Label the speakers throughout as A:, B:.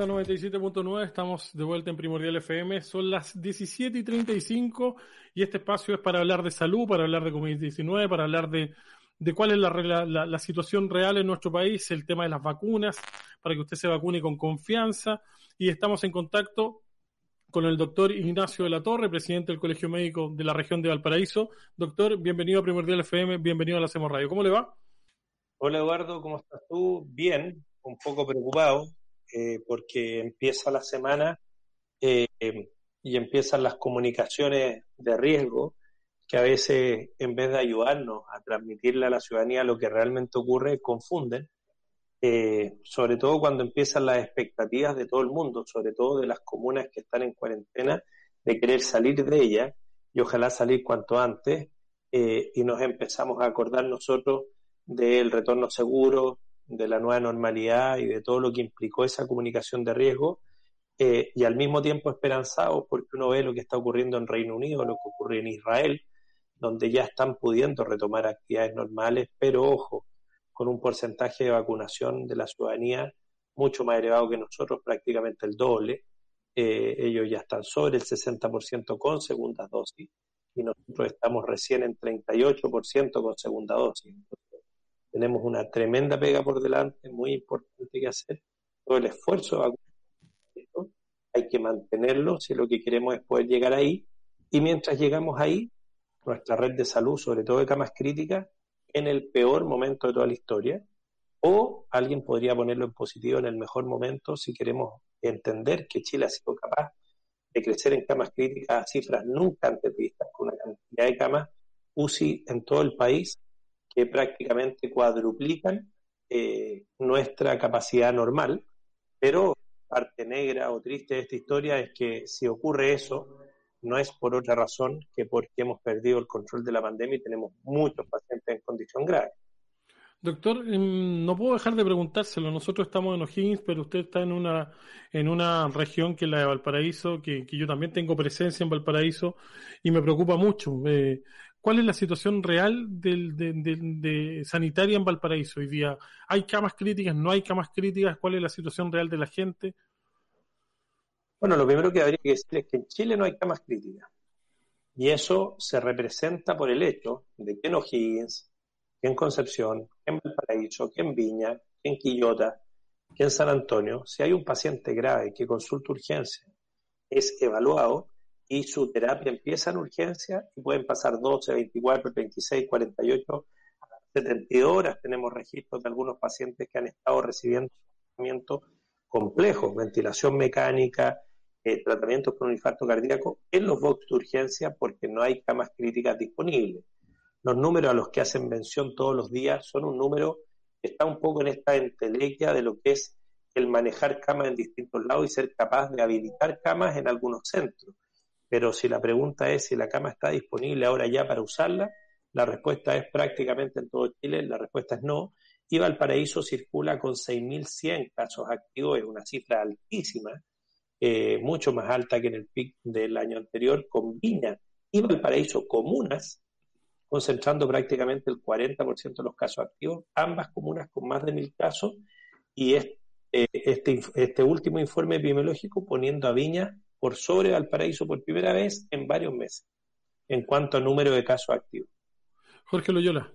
A: Estamos de vuelta en la 97.9, estamos de vuelta en Primordial FM, son las 17 y 35 y este espacio es para hablar de salud, para hablar de COVID-19, para hablar de, de cuál es la, la, situación real en nuestro país, el tema de las vacunas, para que usted se vacune con confianza y estamos en contacto con el doctor Ignacio de la Torre, presidente del Colegio Médico de la región de Valparaíso. Doctor, bienvenido a Primordial FM, bienvenido a la Hacemos Radio. ¿Cómo le va?
B: Hola Eduardo, ¿cómo estás tú? Bien, un poco preocupado eh, porque empieza la semana eh, y empiezan las comunicaciones de riesgo que a veces en vez de ayudarnos a transmitirle a la ciudadanía lo que realmente ocurre, confunden, eh, sobre todo cuando empiezan las expectativas de todo el mundo, sobre todo de las comunas que están en cuarentena, de querer salir de ella y ojalá salir cuanto antes, y nos empezamos a acordar nosotros del retorno seguro, de la nueva normalidad y de todo lo que implicó esa comunicación de riesgo, eh, y al mismo tiempo esperanzados porque uno ve lo que está ocurriendo en Reino Unido, lo que ocurre en Israel, donde ya están pudiendo retomar actividades normales, pero ojo, con un porcentaje de vacunación de la ciudadanía mucho más elevado que nosotros, prácticamente el doble. Eh, ellos ya están sobre el 60% con segundas dosis y nosotros estamos recién en 38% con segunda dosis. Tenemos una tremenda pega por delante, muy importante que hacer. Todo el esfuerzo de vacunación hay que mantenerlo si lo que queremos es poder llegar ahí. Y mientras llegamos ahí, nuestra red de salud, sobre todo de camas críticas, en el peor momento de toda la historia, o alguien podría ponerlo en positivo en el mejor momento si queremos entender que Chile ha sido capaz de crecer en camas críticas a cifras nunca antes vistas, con una cantidad de camas UCI en todo el país que prácticamente cuadruplican eh, nuestra capacidad normal, pero parte negra o triste de esta historia es que si ocurre eso, no es por otra razón que porque hemos perdido el control de la pandemia y tenemos muchos pacientes en condición grave.
A: Doctor, em, no puedo dejar de preguntárselo. Nosotros estamos en O'Higgins, pero usted está en una, en una región que es la de Valparaíso, que, que yo también tengo presencia en Valparaíso y me preocupa mucho. Eh, ¿Cuál es la situación real del, de, sanitaria en Valparaíso hoy día? ¿Hay camas críticas? ¿No hay camas críticas? ¿Cuál es la situación real de la gente?
B: Bueno, lo primero que habría que decir es que en Chile no hay camas críticas. Y eso se representa por el hecho de que en O'Higgins, que en Concepción, que en Valparaíso, que en Viña, que en Quillota, que en San Antonio, si hay un paciente grave que consulta urgencia, es evaluado y su terapia empieza en urgencia y pueden pasar 12, 24, 26, 48, 72 horas. Tenemos registros de algunos pacientes que han estado recibiendo tratamiento complejo, ventilación mecánica, eh, tratamientos con un infarto cardíaco en los box de urgencia porque no hay camas críticas disponibles. Los números a los que hacen mención todos los días son un número que está un poco en esta entelequia de lo que es el manejar camas en distintos lados y ser capaz de habilitar camas en algunos centros. Pero si la pregunta es si la cama está disponible ahora ya para usarla, la respuesta es prácticamente en todo Chile, la respuesta es no. Y Valparaíso circula con 6.100 casos activos, es una cifra altísima, eh, mucho más alta que en el pic del año anterior, con Viña y Valparaíso comunas, concentrando prácticamente el 40% de los casos activos, ambas comunas con más de mil casos, y este, este, este último informe epidemiológico poniendo a Viña por sobre Valparaíso por primera vez en varios meses en cuanto a número de casos activos.
A: Jorge Loyola.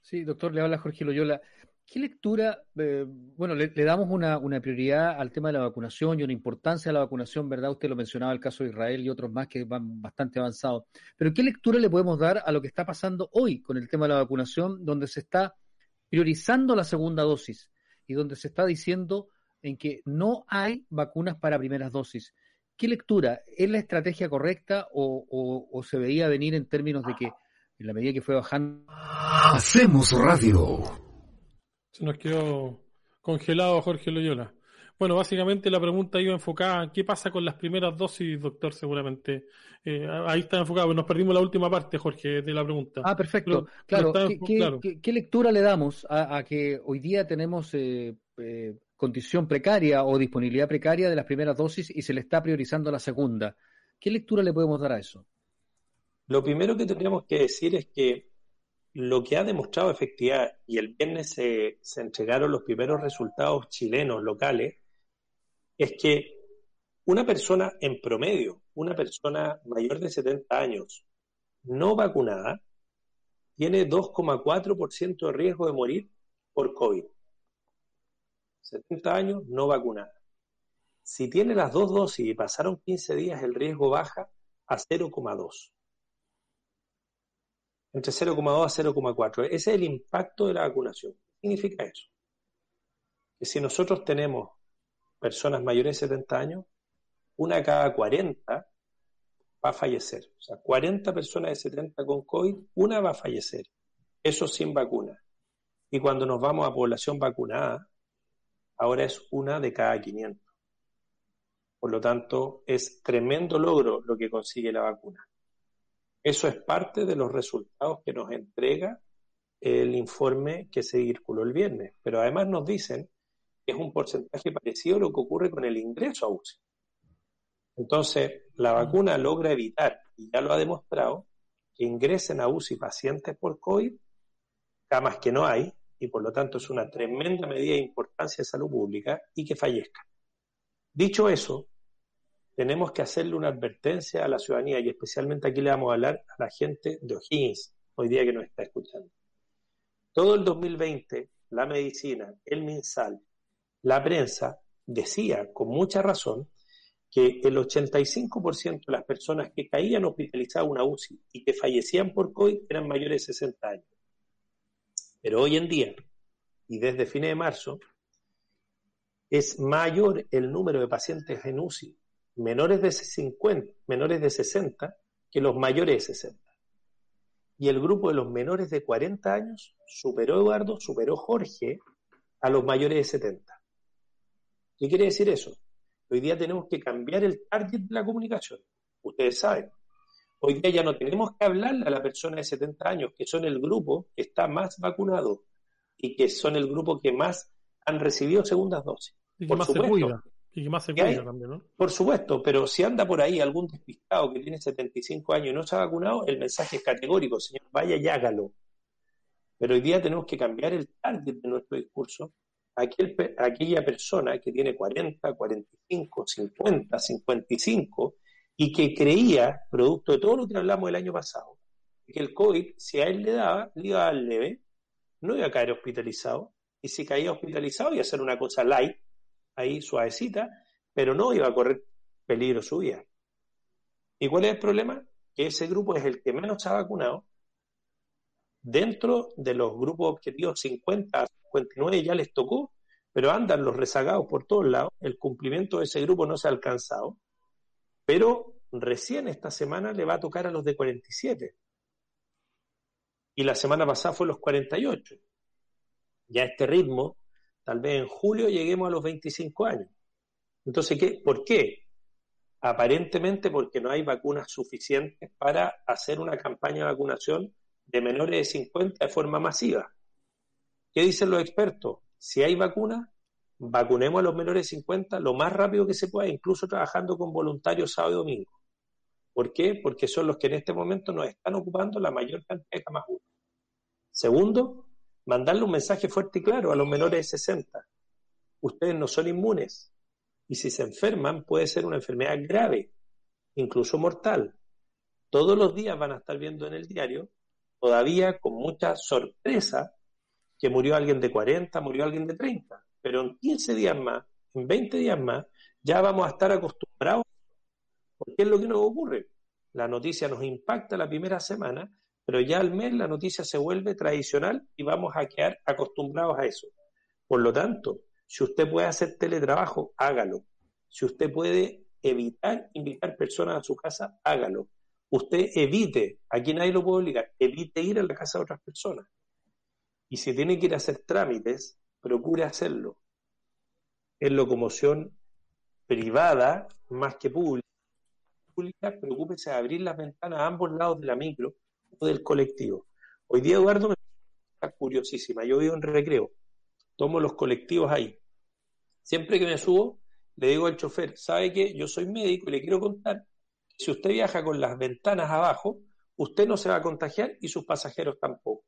C: Sí, doctor, le habla Jorge Loyola. ¿Qué lectura, eh, bueno, le, damos una, prioridad al tema de la vacunación y una importancia a la vacunación, ¿verdad? Usted lo mencionaba, el caso de Israel y otros más que van bastante avanzados. Pero ¿qué lectura le podemos dar a lo que está pasando hoy con el tema de la vacunación, donde se está priorizando la segunda dosis y donde se está diciendo en que no hay vacunas para primeras dosis? ¿Qué lectura? ¿Es la estrategia correcta o, se veía venir en términos de que en la medida que fue bajando...
D: Hacemos radio.
A: Se nos quedó congelado Jorge Loyola. Bueno, básicamente la pregunta iba enfocada en qué pasa con las primeras dosis, doctor, seguramente. Eh, ahí está enfocado, nos perdimos la última parte, Jorge, de la pregunta.
C: Ah, perfecto. claro, ¿qué, lectura le damos a, que hoy día tenemos eh, eh, condición precaria o disponibilidad precaria de las primeras dosis y se le está priorizando la segunda? ¿Qué lectura le podemos dar a eso?
B: Lo primero que tendríamos que decir es que lo que ha demostrado efectividad, y el viernes se, se entregaron los primeros resultados chilenos locales, es que una persona en promedio, una persona mayor de 70 años, no vacunada, tiene 2,4% de riesgo de morir por COVID. 70 años no vacunada. Si tiene las dos dosis y pasaron 15 días, el riesgo baja a 0,2. Entre 0,2 a 0,4. Ese es el impacto de la vacunación. ¿Qué significa eso? Que si nosotros tenemos personas mayores de 70 años, una cada 40 va a fallecer. O sea, 40 personas de 70 con COVID, una va a fallecer. Eso sin vacuna. Y cuando nos vamos a población vacunada, ahora es una de cada 500. Por lo tanto, es tremendo logro lo que consigue la vacuna. Eso es parte de los resultados que nos entrega el informe que se circuló el viernes. Pero además nos dicen es un porcentaje parecido a lo que ocurre con el ingreso a UCI. Entonces, la vacuna logra evitar, y ya lo ha demostrado, que ingresen a UCI pacientes por COVID, camas que no hay, y por lo tanto es una tremenda medida de importancia de salud pública, y que fallezcan. Dicho eso, tenemos que hacerle una advertencia a la ciudadanía, y especialmente aquí le vamos a hablar a la gente de O'Higgins, hoy día que nos está escuchando. Todo el 2020, la medicina, el MinSal, la prensa decía con mucha razón que el 85% de las personas que caían hospitalizadas en una UCI y que fallecían por COVID eran mayores de 60 años. Pero hoy en día, y desde fines de marzo, es mayor el número de pacientes en UCI menores de 50, menores de 60 que los mayores de 60. Y el grupo de los menores de 40 años superó Eduardo, superó Jorge a los mayores de 70. ¿Qué quiere decir eso? Hoy día tenemos que cambiar el target de la comunicación. Ustedes saben. Hoy día ya no tenemos que hablarle a la persona de 70 años, que son el grupo que está más vacunado y que son el grupo que más han recibido segundas dosis.
A: Y que más se cuida. Y que más se cuida también, ¿no?
B: Por supuesto, pero si anda por ahí algún despistado que tiene 75 años y no se ha vacunado, el mensaje es categórico, señor, vaya y hágalo. Pero hoy día tenemos que cambiar el target de nuestro discurso aquel, aquella persona que tiene 40, 45, 50, 55 y que creía, producto de todo lo que hablamos el año pasado, que el COVID, si a él le daba, le iba a dar leve, no iba a caer hospitalizado, y si caía hospitalizado iba a ser una cosa light, ahí suavecita, pero no iba a correr peligro su vida. ¿Y cuál es el problema? Que ese grupo es el que menos se ha vacunado. Dentro de los grupos objetivos 50 a 59 ya les tocó, pero andan los rezagados por todos lados, el cumplimiento de ese grupo no se ha alcanzado, pero recién esta semana le va a tocar a los de 47. Y la semana pasada fue los 48. Ya a este ritmo, tal vez en julio lleguemos a los 25 años. Entonces, ¿qué? ¿por qué? Aparentemente porque no hay vacunas suficientes para hacer una campaña de vacunación de menores de 50 de forma masiva. ¿Qué dicen los expertos? Si hay vacuna, vacunemos a los menores de 50 lo más rápido que se pueda, incluso trabajando con voluntarios sábado y domingo. ¿Por qué? Porque son los que en este momento nos están ocupando la mayor cantidad de camas Segundo, mandarle un mensaje fuerte y claro a los menores de 60. Ustedes no son inmunes y si se enferman puede ser una enfermedad grave, incluso mortal. Todos los días van a estar viendo en el diario, todavía con mucha sorpresa, que murió alguien de 40, murió alguien de 30. Pero en 15 días más, en 20 días más, ya vamos a estar acostumbrados. Porque es lo que nos ocurre. La noticia nos impacta la primera semana, pero ya al mes la noticia se vuelve tradicional y vamos a quedar acostumbrados a eso. Por lo tanto, si usted puede hacer teletrabajo, hágalo. Si usted puede evitar invitar personas a su casa, hágalo. Usted evite, aquí nadie lo puede obligar, evite ir a la casa de otras personas. Y si tiene que ir a hacer trámites, procure hacerlo. En locomoción privada más que pública, preocúpese de abrir las ventanas a ambos lados de la micro o del colectivo. Hoy día, Eduardo, me está curiosísima. Yo vivo en recreo, tomo los colectivos ahí. Siempre que me subo, le digo al chofer, ¿sabe qué? Yo soy médico y le quiero contar que si usted viaja con las ventanas abajo, usted no se va a contagiar y sus pasajeros tampoco,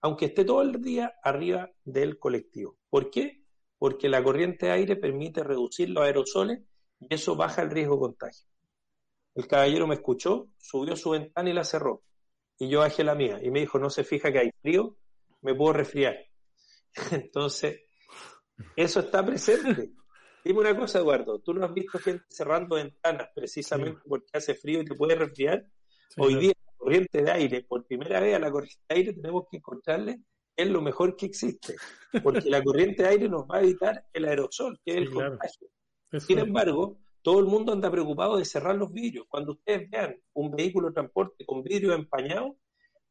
B: aunque esté todo el día arriba del colectivo. ¿Por qué? Porque la corriente de aire permite reducir los aerosoles y eso baja el riesgo de contagio. El caballero me escuchó, subió su ventana y la cerró. Y yo bajé la mía y me dijo, no se fija que hay frío, me puedo resfriar. Entonces, eso está presente. Dime una cosa, Eduardo, ¿tú no has visto gente cerrando ventanas precisamente porque hace frío y te puede resfriar? Hoy día corriente de aire, por primera vez a la corriente de aire tenemos que encontrarle es lo mejor que existe, porque la corriente de aire nos va a evitar el aerosol, que es el contagio. Sin embargo, todo el mundo anda preocupado de cerrar los vidrios. Cuando ustedes vean un vehículo de transporte con vidrio empañado,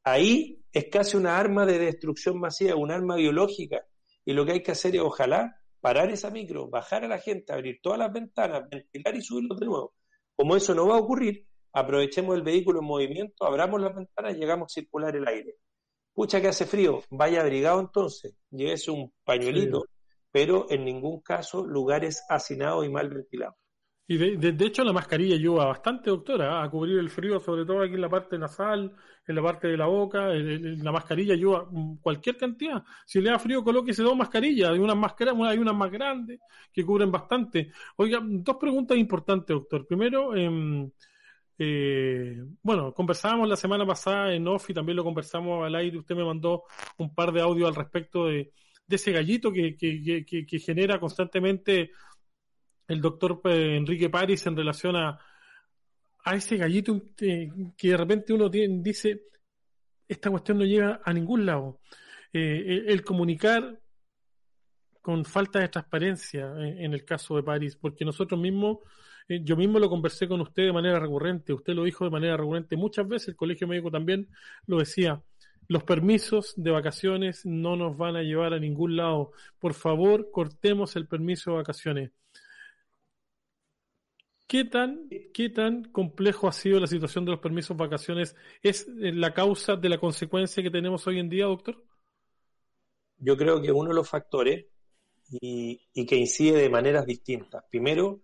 B: ahí es casi una arma de destrucción masiva, un arma biológica. Y lo que hay que hacer es, ojalá, parar esa micro, bajar a la gente, abrir todas las ventanas, ventilar y subirlos de nuevo. Como eso no va a ocurrir, aprovechemos el vehículo en movimiento, abramos las ventanas y llegamos a circular el aire. Pucha que hace frío, vaya abrigado entonces, llévese un pañuelito, pero en ningún caso lugares hacinados y mal ventilados.
A: Y de, hecho la mascarilla ayuda bastante, doctora, a cubrir el frío, sobre todo aquí en la parte nasal, en la parte de la boca. la mascarilla ayuda cualquier cantidad. Si le da frío, colóquese dos mascarillas. Hay unas, máscaras, hay unas más grandes que cubren bastante. Oiga, dos preguntas importantes, doctor. Primero, eh, eh, bueno, conversábamos la semana pasada en off y también lo conversamos al aire. Usted me mandó un par de audios al respecto de, ese gallito que, que, genera constantemente el doctor eh, Enrique París en relación a, a ese gallito que de repente uno dice, esta cuestión no llega a ningún lado. Eh, el comunicar con falta de transparencia eh, en el caso de París, porque nosotros mismos, yo mismo lo conversé con usted de manera recurrente, usted lo dijo de manera recurrente muchas veces, el Colegio Médico también lo decía, los permisos de vacaciones no nos van a llevar a ningún lado. Por favor, cortemos el permiso de vacaciones. ¿Qué tan, ¿Qué tan complejo ha sido la situación de los permisos de vacaciones? ¿Es eh, la causa de la consecuencia que tenemos hoy en día, doctor?
B: Yo creo que uno de los factores y, que incide de maneras distintas. Primero,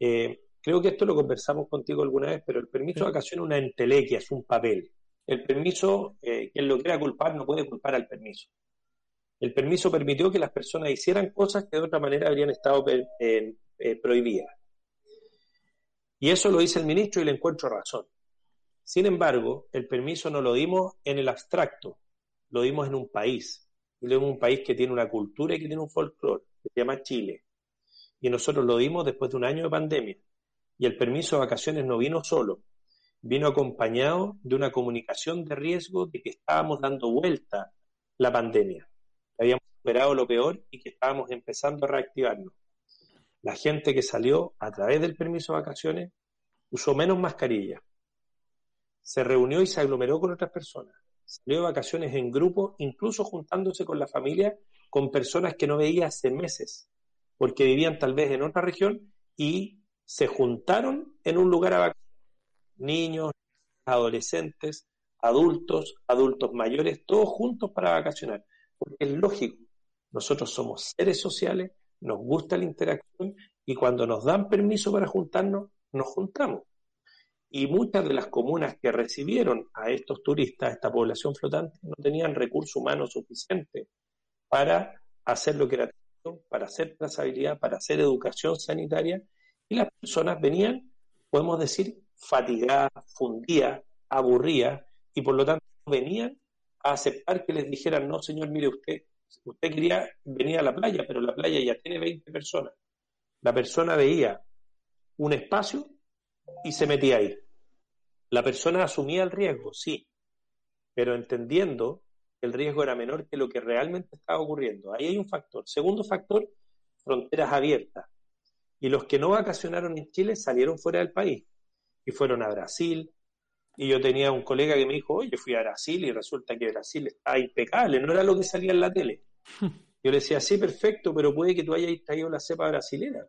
B: eh, creo que esto lo conversamos contigo alguna vez, pero el permiso de vacaciones es una entelequia, es un papel. El permiso, eh, quien lo quiera culpar, no puede culpar al permiso. El permiso permitió que las personas hicieran cosas que de otra manera habrían estado prohibidas. Y eso lo dice el ministro y le encuentro razón. Sin embargo, el permiso no lo dimos en el abstracto, lo dimos en un país. Y lo dimos en un país que tiene una cultura y que tiene un folclore, que se llama Chile. Y nosotros lo dimos después de un año de pandemia. Y el permiso de vacaciones no vino solo, vino acompañado de una comunicación de riesgo de que estábamos dando vuelta la pandemia, habíamos superado lo peor y que estábamos empezando a reactivarnos. La gente que salió a través del permiso de vacaciones usó menos mascarilla, se reunió y se aglomeró con otras personas, salió de vacaciones en grupo, incluso juntándose con la familia, con personas que no veía hace meses, porque vivían tal vez en otra región y se juntaron en un lugar a vacaciones. Niños, adolescentes, adultos, adultos mayores, todos juntos para vacacionar, porque es lógico, nosotros somos seres sociales nos gusta la interacción y cuando nos dan permiso para juntarnos, nos juntamos. Y muchas de las comunas que recibieron a estos turistas, a esta población flotante, no tenían recursos humanos suficientes para hacer lo que era para hacer trazabilidad, para hacer educación sanitaria, y las personas venían, podemos decir, fatigadas, fundidas, aburridas, y por lo tanto venían a aceptar que les dijeran, no, señor, mire usted, Usted quería venir a la playa, pero la playa ya tiene 20 personas. La persona veía un espacio y se metía ahí. La persona asumía el riesgo, sí, pero entendiendo el riesgo era menor que lo que realmente estaba ocurriendo. Ahí hay un factor. Segundo factor, fronteras abiertas. Y los que no vacacionaron en Chile salieron fuera del país y fueron a Brasil. Y yo tenía un colega que me dijo, oye, fui a Brasil y resulta que Brasil está impecable, no era lo que salía en la tele. Yo le decía, sí, perfecto, pero puede que tú hayas traído la cepa brasilera.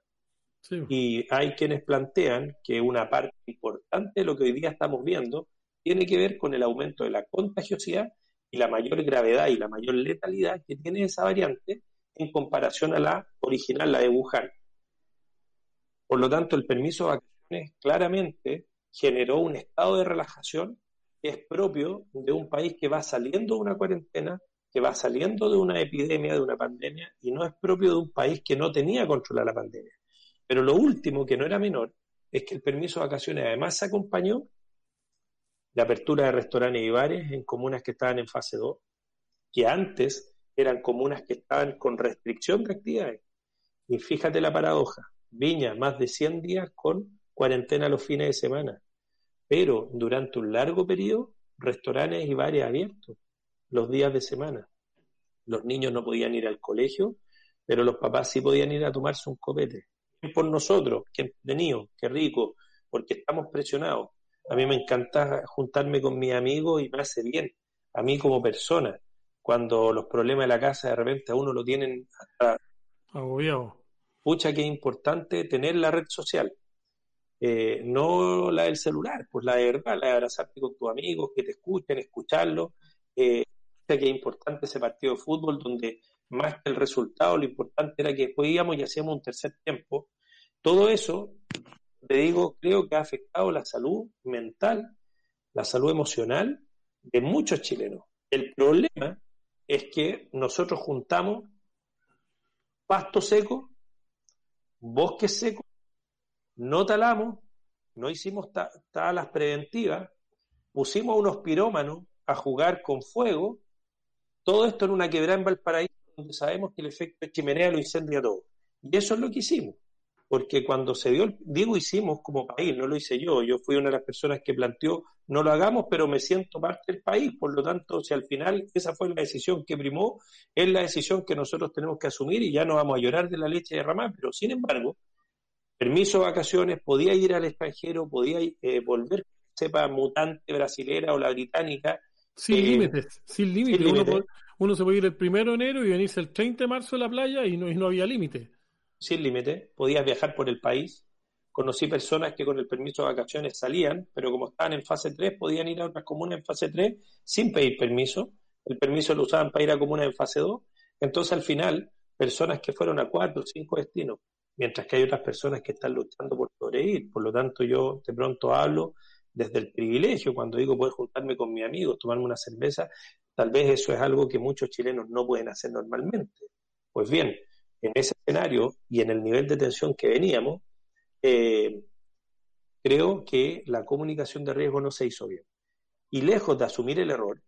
B: Y hay quienes plantean que una parte importante de lo que hoy día estamos viendo tiene que ver con el aumento de la contagiosidad y la mayor gravedad y la mayor letalidad que tiene esa variante en comparación a la original, la de Wuhan. Por lo tanto, el permiso de vacaciones claramente generó un estado de relajación que es propio de un país que va saliendo de una cuarentena, que va saliendo de una epidemia, de una pandemia, y no es propio de un país que no tenía controlada la pandemia. Pero lo último, que no era menor, es que el permiso de vacaciones además se acompañó de apertura de restaurantes y bares en comunas que estaban en fase 2, que antes eran comunas que estaban con restricción de actividades. Y fíjate la paradoja, Viña, más de 100 días con cuarentena los fines de semana, pero durante un largo periodo, restaurantes y bares abiertos los días de semana. Los niños no podían ir al colegio, pero los papás sí podían ir a tomarse un copete. Por nosotros, qué entretenido, qué rico, porque estamos presionados. A mí me encanta juntarme con mis amigos y me hace bien, a mí como persona, cuando los problemas de la casa de repente a uno lo tienen hasta...
A: Agobiado.
B: Pucha que es importante tener la red social, eh, no la del celular, pues la de verdad, la de abrazarte con tus amigos, que te escuchen, escucharlo. Eh, que es importante ese partido de fútbol donde más que el resultado, lo importante era que después íbamos y hacíamos un tercer tiempo. Todo eso, te digo, creo que ha afectado la salud mental, la salud emocional de muchos chilenos. El problema es que nosotros juntamos pasto seco bosques secos, no talamos, no hicimos talas preventivas, pusimos unos pirómanos a jugar con fuego, todo esto en una quebrada en Valparaíso, donde sabemos que el efecto de chimenea lo incendia todo. Y eso es lo que hicimos porque cuando se dio, digo hicimos como país, no lo hice yo, yo fui una de las personas que planteó, no lo hagamos, pero me siento parte del país, por lo tanto, si al final esa fue la decisión que primó, es la decisión que nosotros tenemos que asumir y ya no vamos a llorar de la leche derramada, pero sin embargo, permiso de vacaciones, podía ir al extranjero, podía eh, volver, sepa mutante brasilera o la británica.
A: Sin eh, límites, sin límites. Uno, se puede ir el primero de enero y venirse el 30 de marzo a la playa y no, y no había límite
B: sin límite, podías viajar por el país. Conocí personas que con el permiso de vacaciones salían, pero como estaban en fase 3, podían ir a otras comunas en fase 3 sin pedir permiso. El permiso lo usaban para ir a comunas en fase 2. Entonces, al final, personas que fueron a cuatro o cinco destinos, mientras que hay otras personas que están luchando por sobrevivir. Por lo tanto, yo de pronto hablo desde el privilegio, cuando digo poder juntarme con mi amigo, tomarme una cerveza, tal vez eso es algo que muchos chilenos no pueden hacer normalmente. Pues bien, en ese escenario y en el nivel de tensión que veníamos, eh, creo que la comunicación de riesgo no se hizo bien. Y lejos de asumir el error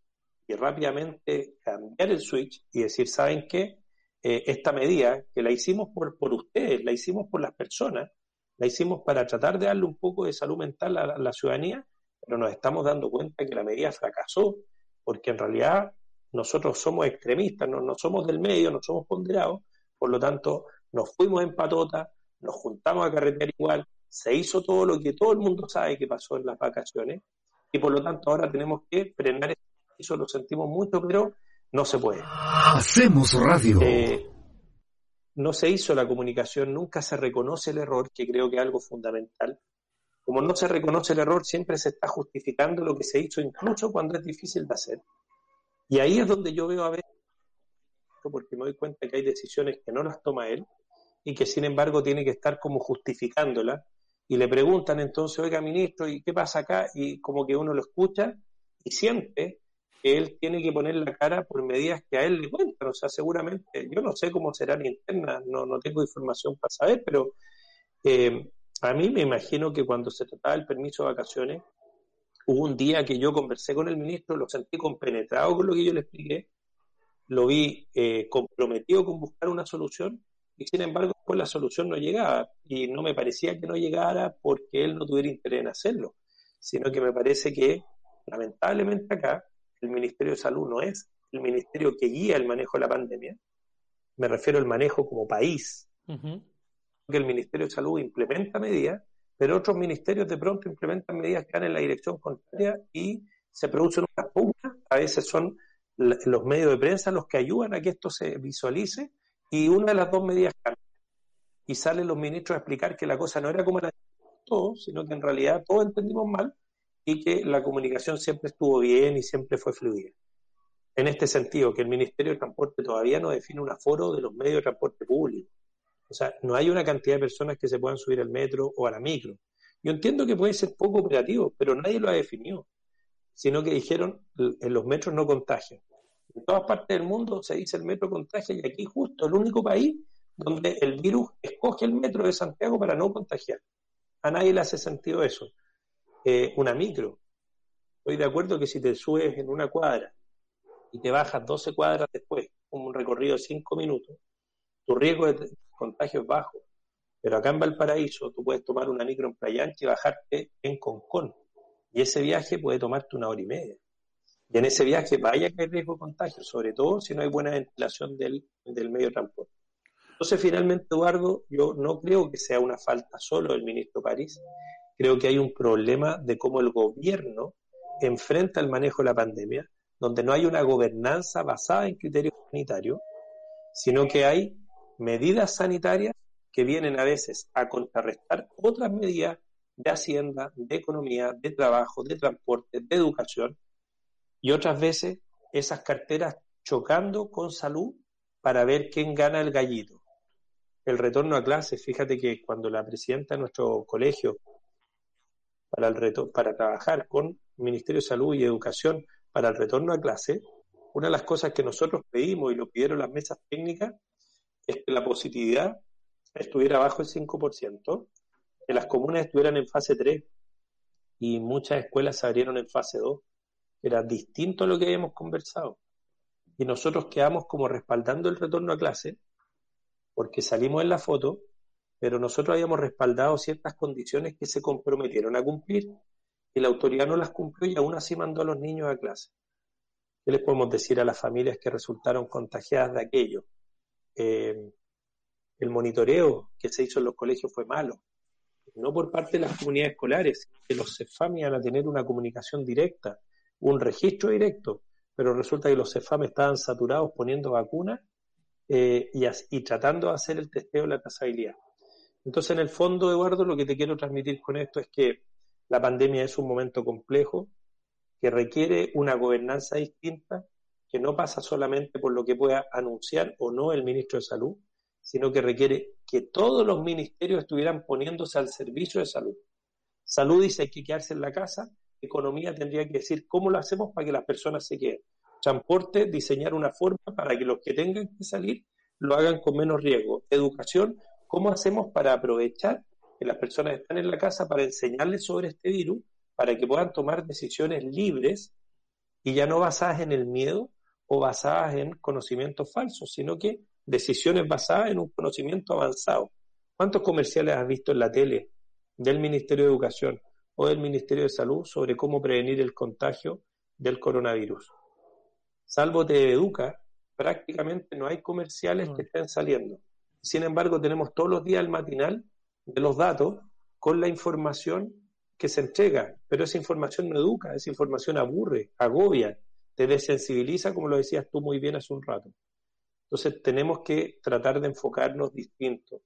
B: y rápidamente cambiar el switch y decir, ¿saben qué? Eh, esta medida que la hicimos por, por ustedes, la hicimos por las personas, la hicimos para tratar de darle un poco de salud mental a la, ciudadanía, pero nos estamos dando cuenta que la medida fracasó, porque en realidad nosotros somos extremistas, no, no somos del medio, no somos ponderados, por lo tanto, nos fuimos en patota, nos juntamos a carretear igual, se hizo todo lo que todo el mundo sabe que pasó en las vacaciones y por lo tanto ahora tenemos que frenar eso, lo sentimos mucho, pero no se puede.
D: Hacemos radio.
B: Eh, no se hizo la comunicación, nunca se reconoce el error, que creo que es algo fundamental. Como no se reconoce el error, siempre se está justificando lo que se hizo, incluso cuando es difícil de hacer. Y ahí es donde yo veo a veces porque me doy cuenta que hay decisiones que no las toma él y que sin embargo tiene que estar como justificándolas y le preguntan entonces, oiga ministro, ¿y qué pasa acá? Y como que uno lo escucha y siente que él tiene que poner la cara por medidas que a él le cuentan. O sea, seguramente, yo no sé cómo será la interna, no, no tengo información para saber, pero eh, a mí me imagino que cuando se trataba el permiso de vacaciones, hubo un día que yo conversé con el ministro, lo sentí compenetrado con lo que yo le expliqué, lo vi eh, comprometido con buscar una solución y sin embargo pues la solución no llegaba. Y no me parecía que no llegara porque él no tuviera interés en hacerlo, sino que me parece que lamentablemente acá el Ministerio de Salud no es el ministerio que guía el manejo de la pandemia, me refiero al manejo como país. que el Ministerio de Salud implementa medidas, pero otros ministerios de pronto implementan medidas que van en la dirección contraria y se producen unas pugnas, a veces son los medios de prensa los que ayudan a que esto se visualice y una de las dos medidas cambia. Y salen los ministros a explicar que la cosa no era como la todos, sino que en realidad todos entendimos mal y que la comunicación siempre estuvo bien y siempre fue fluida. En este sentido, que el Ministerio de Transporte todavía no define un aforo de los medios de transporte público. O sea, no hay una cantidad de personas que se puedan subir al metro o a la micro. Yo entiendo que puede ser poco operativo, pero nadie lo ha definido, sino que dijeron en los metros no contagian. En todas partes del mundo se dice el metro contagia y aquí justo el único país donde el virus escoge el metro de Santiago para no contagiar. A nadie le hace sentido eso. Eh, una micro. Estoy de acuerdo que si te subes en una cuadra y te bajas 12 cuadras después, un recorrido de 5 minutos, tu riesgo de contagio es bajo. Pero acá en Valparaíso tú puedes tomar una micro en Playa y bajarte en Concón. Y ese viaje puede tomarte una hora y media. Y en ese viaje vaya que hay riesgo de contagio, sobre todo si no hay buena ventilación del, del medio de transporte. Entonces, finalmente, Eduardo, yo no creo que sea una falta solo del ministro París, creo que hay un problema de cómo el gobierno enfrenta el manejo de la pandemia, donde no hay una gobernanza basada en criterios sanitarios, sino que hay medidas sanitarias que vienen a veces a contrarrestar otras medidas de hacienda, de economía, de trabajo, de transporte, de educación, y otras veces esas carteras chocando con salud para ver quién gana el gallito el retorno a clases. Fíjate que cuando la presidenta de nuestro colegio para, el reto, para trabajar con Ministerio de Salud y Educación para el retorno a clase, una de las cosas que nosotros pedimos y lo pidieron las mesas técnicas es que la positividad estuviera bajo el 5%, que las comunas estuvieran en fase 3 y muchas escuelas se abrieron en fase 2. Era distinto a lo que habíamos conversado. Y nosotros quedamos como respaldando el retorno a clase porque salimos en la foto, pero nosotros habíamos respaldado ciertas condiciones que se comprometieron a cumplir y la autoridad no las cumplió y aún así mandó a los niños a clase. ¿Qué les podemos decir a las familias que resultaron contagiadas de aquello? Eh, el monitoreo que se hizo en los colegios fue malo, no por parte de las comunidades escolares, que los CEFAM iban a tener una comunicación directa, un registro directo, pero resulta que los CEFAM estaban saturados poniendo vacunas eh, y, tratando de hacer el testeo de la trazabilidad. Entonces, en el fondo, Eduardo, lo que te quiero transmitir con esto es que la pandemia es un momento complejo, que requiere una gobernanza distinta, que no pasa solamente por lo que pueda anunciar o no el ministro de Salud, sino que requiere que todos los ministerios estuvieran poniéndose al servicio de salud. Salud dice hay que quedarse en la casa, economía tendría que decir cómo lo hacemos para que las personas se queden transporte, diseñar una forma para que los que tengan que salir lo hagan con menos riesgo. Educación, ¿cómo hacemos para aprovechar que las personas están en la casa para enseñarles sobre este virus, para que puedan tomar decisiones libres y ya no basadas en el miedo o basadas en conocimientos falsos, sino que decisiones basadas en un conocimiento avanzado. ¿Cuántos comerciales has visto en la tele del Ministerio de Educación o del Ministerio de Salud sobre cómo prevenir el contagio del coronavirus? salvo te educa, prácticamente no hay comerciales que estén saliendo. Sin embargo, tenemos todos los días el matinal de los datos con la información que se entrega, pero esa información no educa, esa información aburre, agobia, te desensibiliza, como lo decías tú muy bien hace un rato. Entonces tenemos que tratar de enfocarnos distinto.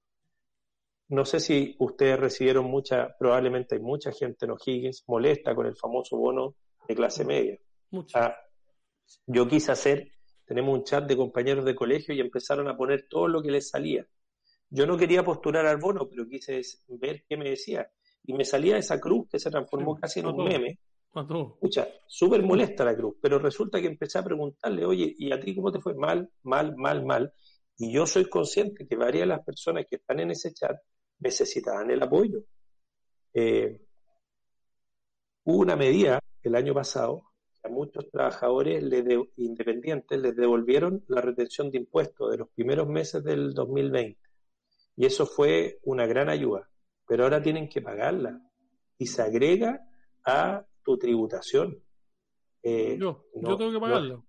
B: No sé si ustedes recibieron mucha, probablemente hay mucha gente en O'Higgins molesta con el famoso bono de clase media. Mucha. Yo quise hacer, tenemos un chat de compañeros de colegio y empezaron a poner todo lo que les salía. Yo no quería postular al bono, pero quise ver qué me decía. Y me salía esa cruz que se transformó casi en un meme. Escucha, súper molesta la cruz, pero resulta que empecé a preguntarle, oye, ¿y a ti cómo te fue? Mal, mal, mal, mal. Y yo soy consciente que varias de las personas que están en ese chat necesitaban el apoyo. Eh, hubo una medida el año pasado a muchos trabajadores independientes les devolvieron la retención de impuestos de los primeros meses del 2020. Y eso fue una gran ayuda. Pero ahora tienen que pagarla. Y se agrega a tu tributación.
A: Eh, yo, tengo que pagarlo.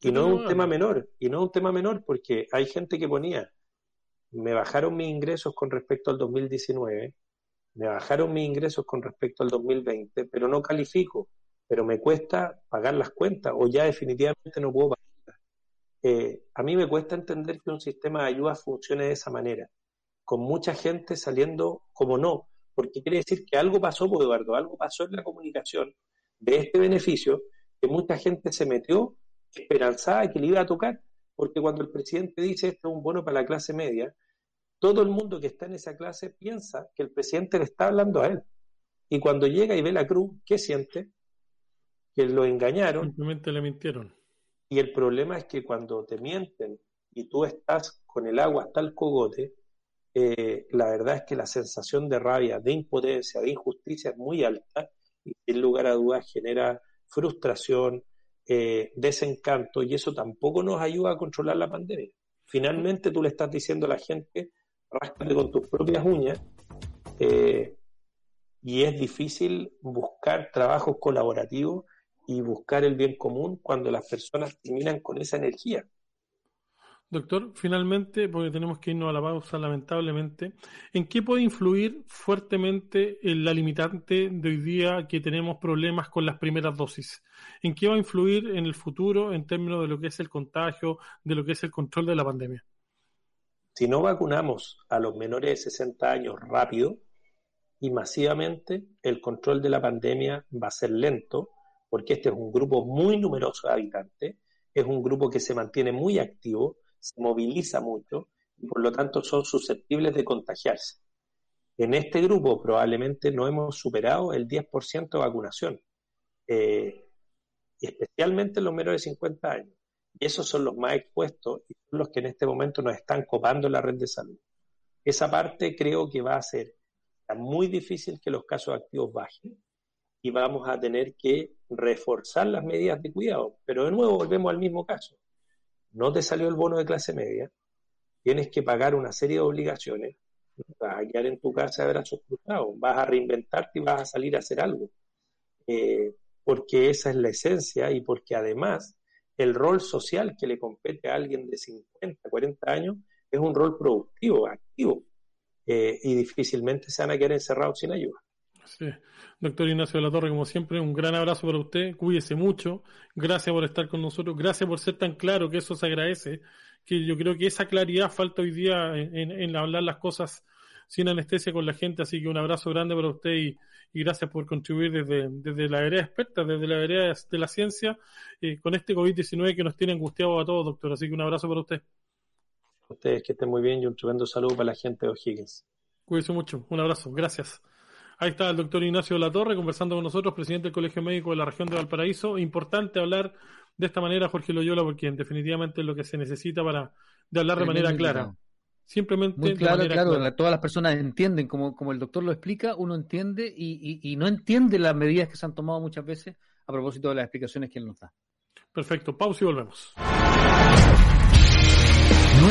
B: y no es un tema menor. Y no es un tema menor porque hay gente que ponía me bajaron mis ingresos con respecto al 2019, me bajaron mis ingresos con respecto al 2020, pero no califico, pero me cuesta pagar las cuentas o ya definitivamente no puedo pagar. Eh, a mí me cuesta entender que un sistema de ayuda funcione de esa manera, con mucha gente saliendo como no, porque quiere decir que algo pasó, pues, Eduardo, algo pasó en la comunicación de este beneficio, que mucha gente se metió esperanzada que le iba a tocar, porque cuando el presidente dice esto es un bono para la clase media, todo el mundo que está en esa clase piensa que el presidente le está hablando a él. Y cuando llega y ve la cruz, ¿qué siente? Que lo engañaron.
A: Simplemente le mintieron.
B: Y el problema es que cuando te mienten y tú estás con el agua hasta el cogote, eh, la verdad es que la sensación de rabia, de impotencia, de injusticia es muy alta y sin lugar a dudas genera frustración, eh, desencanto y eso tampoco nos ayuda a controlar la pandemia. Finalmente tú le estás diciendo a la gente, ráscate con tus propias uñas eh, y es difícil buscar trabajos colaborativos y buscar el bien común cuando las personas terminan con esa energía.
A: Doctor, finalmente, porque tenemos que irnos a la pausa lamentablemente, ¿en qué puede influir fuertemente la limitante de hoy día que tenemos problemas con las primeras dosis? ¿En qué va a influir en el futuro en términos de lo que es el contagio, de lo que es el control de la pandemia?
B: Si no vacunamos a los menores de 60 años rápido y masivamente, el control de la pandemia va a ser lento, porque este es un grupo muy numeroso de habitantes, es un grupo que se mantiene muy activo, se moviliza mucho y por lo tanto son susceptibles de contagiarse. En este grupo probablemente no hemos superado el 10% de vacunación, eh, especialmente en los menores de 50 años. Y esos son los más expuestos y son los que en este momento nos están copando la red de salud. Esa parte creo que va a ser muy difícil que los casos activos bajen y vamos a tener que reforzar las medidas de cuidado. Pero de nuevo volvemos al mismo caso no te salió el bono de clase media, tienes que pagar una serie de obligaciones, vas a quedar en tu casa de brazos cruzados, vas a reinventarte y vas a salir a hacer algo. Eh, porque esa es la esencia y porque además el rol social que le compete a alguien de 50, 40 años es un rol productivo, activo, eh, y difícilmente se van a quedar encerrados sin ayuda.
A: Sí. Doctor Ignacio de la Torre, como siempre, un gran abrazo para usted, cuídese mucho, gracias por estar con nosotros, gracias por ser tan claro, que eso se agradece, que yo creo que esa claridad falta hoy día en, hablar las cosas sin anestesia con la gente, así que un abrazo grande para usted y, gracias por contribuir desde, desde la vereda experta, desde la vereda de la ciencia, eh, con este COVID-19 que nos tiene angustiados a todos, doctor, así que un abrazo para usted.
B: Ustedes que estén muy bien y un tremendo saludo para la gente de O'Higgins.
A: Cuídese mucho, un abrazo, gracias. Ahí está el doctor Ignacio Latorre conversando con nosotros, presidente del Colegio Médico de la región de Valparaíso. Importante hablar de esta manera, Jorge Loyola, porque definitivamente es lo que se necesita para de hablar de manera clara. Simplemente
C: Muy claro, claro, todas las personas entienden, como, como el doctor lo explica, uno entiende y, y no entiende las medidas que se han tomado muchas veces a propósito de las explicaciones que él nos da.
A: Perfecto, pausa y volvemos.